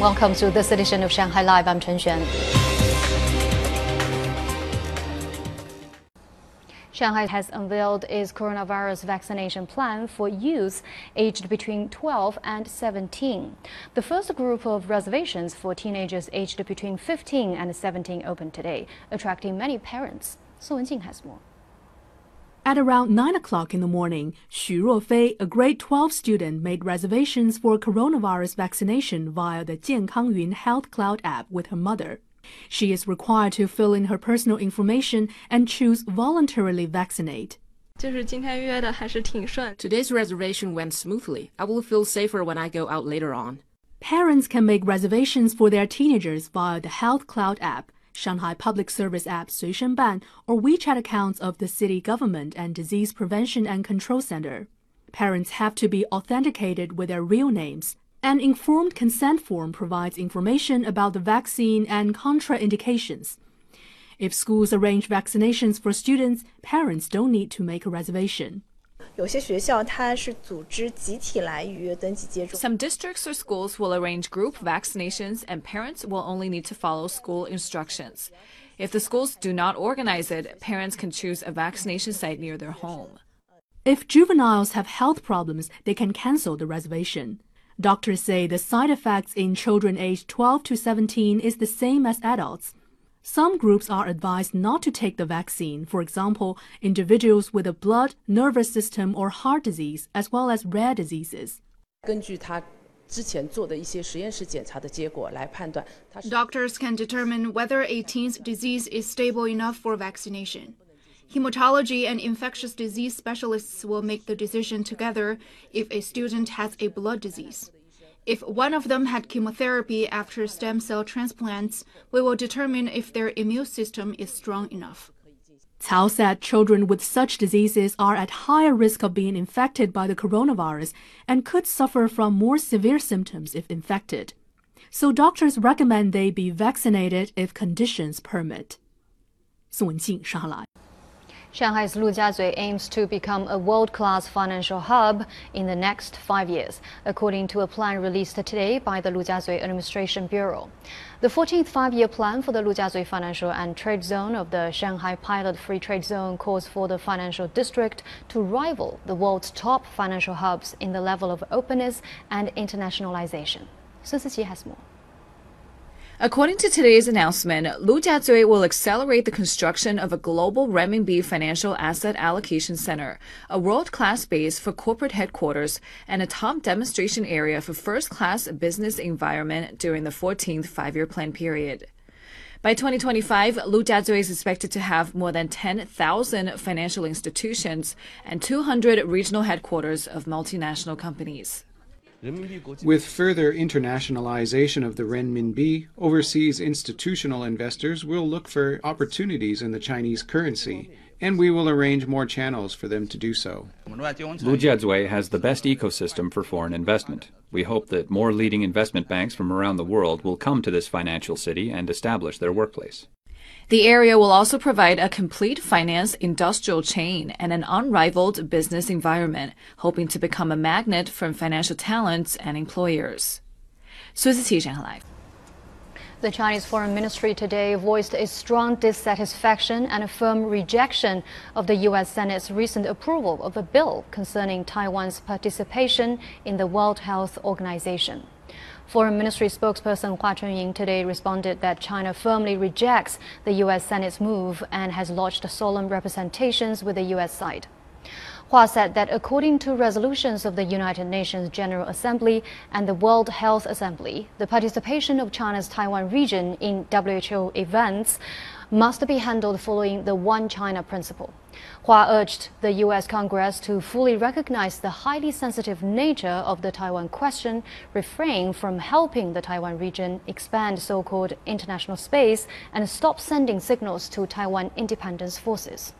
Welcome to this edition of Shanghai Live. I'm Chen Xuan. Shanghai has unveiled its coronavirus vaccination plan for youths aged between 12 and 17. The first group of reservations for teenagers aged between 15 and 17 opened today, attracting many parents. Song Wenjing has more. At around 9 o'clock in the morning, Xu Ruofei, a grade 12 student, made reservations for coronavirus vaccination via the Jiankang Yun Health Cloud app with her mother. She is required to fill in her personal information and choose voluntarily vaccinate. Today's reservation went smoothly. I will feel safer when I go out later on. Parents can make reservations for their teenagers via the Health Cloud app, Shanghai Public Service app Suishen Ban, or WeChat accounts of the city government and Disease Prevention and Control Center. Parents have to be authenticated with their real names. An informed consent form provides information about the vaccine and contraindications. If schools arrange vaccinations for students, parents don't need to make a reservation. Some districts or schools will arrange group vaccinations and parents will only need to follow school instructions. If the schools do not organize it, parents can choose a vaccination site near their home. If juveniles have health problems, they can cancel the reservation. Doctors say the side effects in children aged 12 to 17 is the same as adults. Some groups are advised not to take the vaccine, for example, individuals with a blood, nervous system, or heart disease, as well as rare diseases. Doctors can determine whether a teen's disease is stable enough for vaccination. Hematology and infectious disease specialists will make the decision together if a student has a blood disease. If one of them had chemotherapy after stem cell transplants, we will determine if their immune system is strong enough. Cao said children with such diseases are at higher risk of being infected by the coronavirus and could suffer from more severe symptoms if infected. So doctors recommend they be vaccinated if conditions permit. 宋文静，上海来。 Shanghai's Lujiazui aims to become a world-class financial hub in the next five years, according to a plan released today by the Lujiazui Administration Bureau. The 14th five-year plan for the Lujiazui Financial and Trade Zone of the Shanghai Pilot Free Trade Zone calls for the financial district to rival the world's top financial hubs in the level of openness and internationalization. Sun Siqi has more. According to today's announcement, Lujiazui will accelerate the construction of a global renminbi financial asset allocation center, a world-class base for corporate headquarters, and a top demonstration area for first-class business environment during the 14th five-year plan period. By 2025, Lujiazui is expected to have more than 10,000 financial institutions and 200 regional headquarters of multinational companies. With further internationalization of the renminbi, overseas institutional investors will look for opportunities in the Chinese currency, and we will arrange more channels for them to do so. Lujiazui has the best ecosystem for foreign investment. We hope that more leading investment banks from around the world will come to this financial city and establish their workplace. The area will also provide a complete finance industrial chain and an unrivaled business environment, hoping to become a magnet for financial talents and employers. The Chinese Foreign Ministry today voiced a strong dissatisfaction and a firm rejection of the U.S. Senate's recent approval of a bill concerning Taiwan's participation in the World Health Organization. Foreign Ministry spokesperson Hua Chunying today responded that China firmly rejects the U.S. Senate's move and has lodged solemn representations with the U.S. side. Hua said that according to resolutions of the United Nations General Assembly and the World Health Assembly, the participation of China's Taiwan region in WHO events must be handled following the One China principle. Hua urged the U.S. Congress to fully recognize the highly sensitive nature of the Taiwan question, refrain from helping the Taiwan region expand so called international space, and stop sending signals to Taiwan independence forces.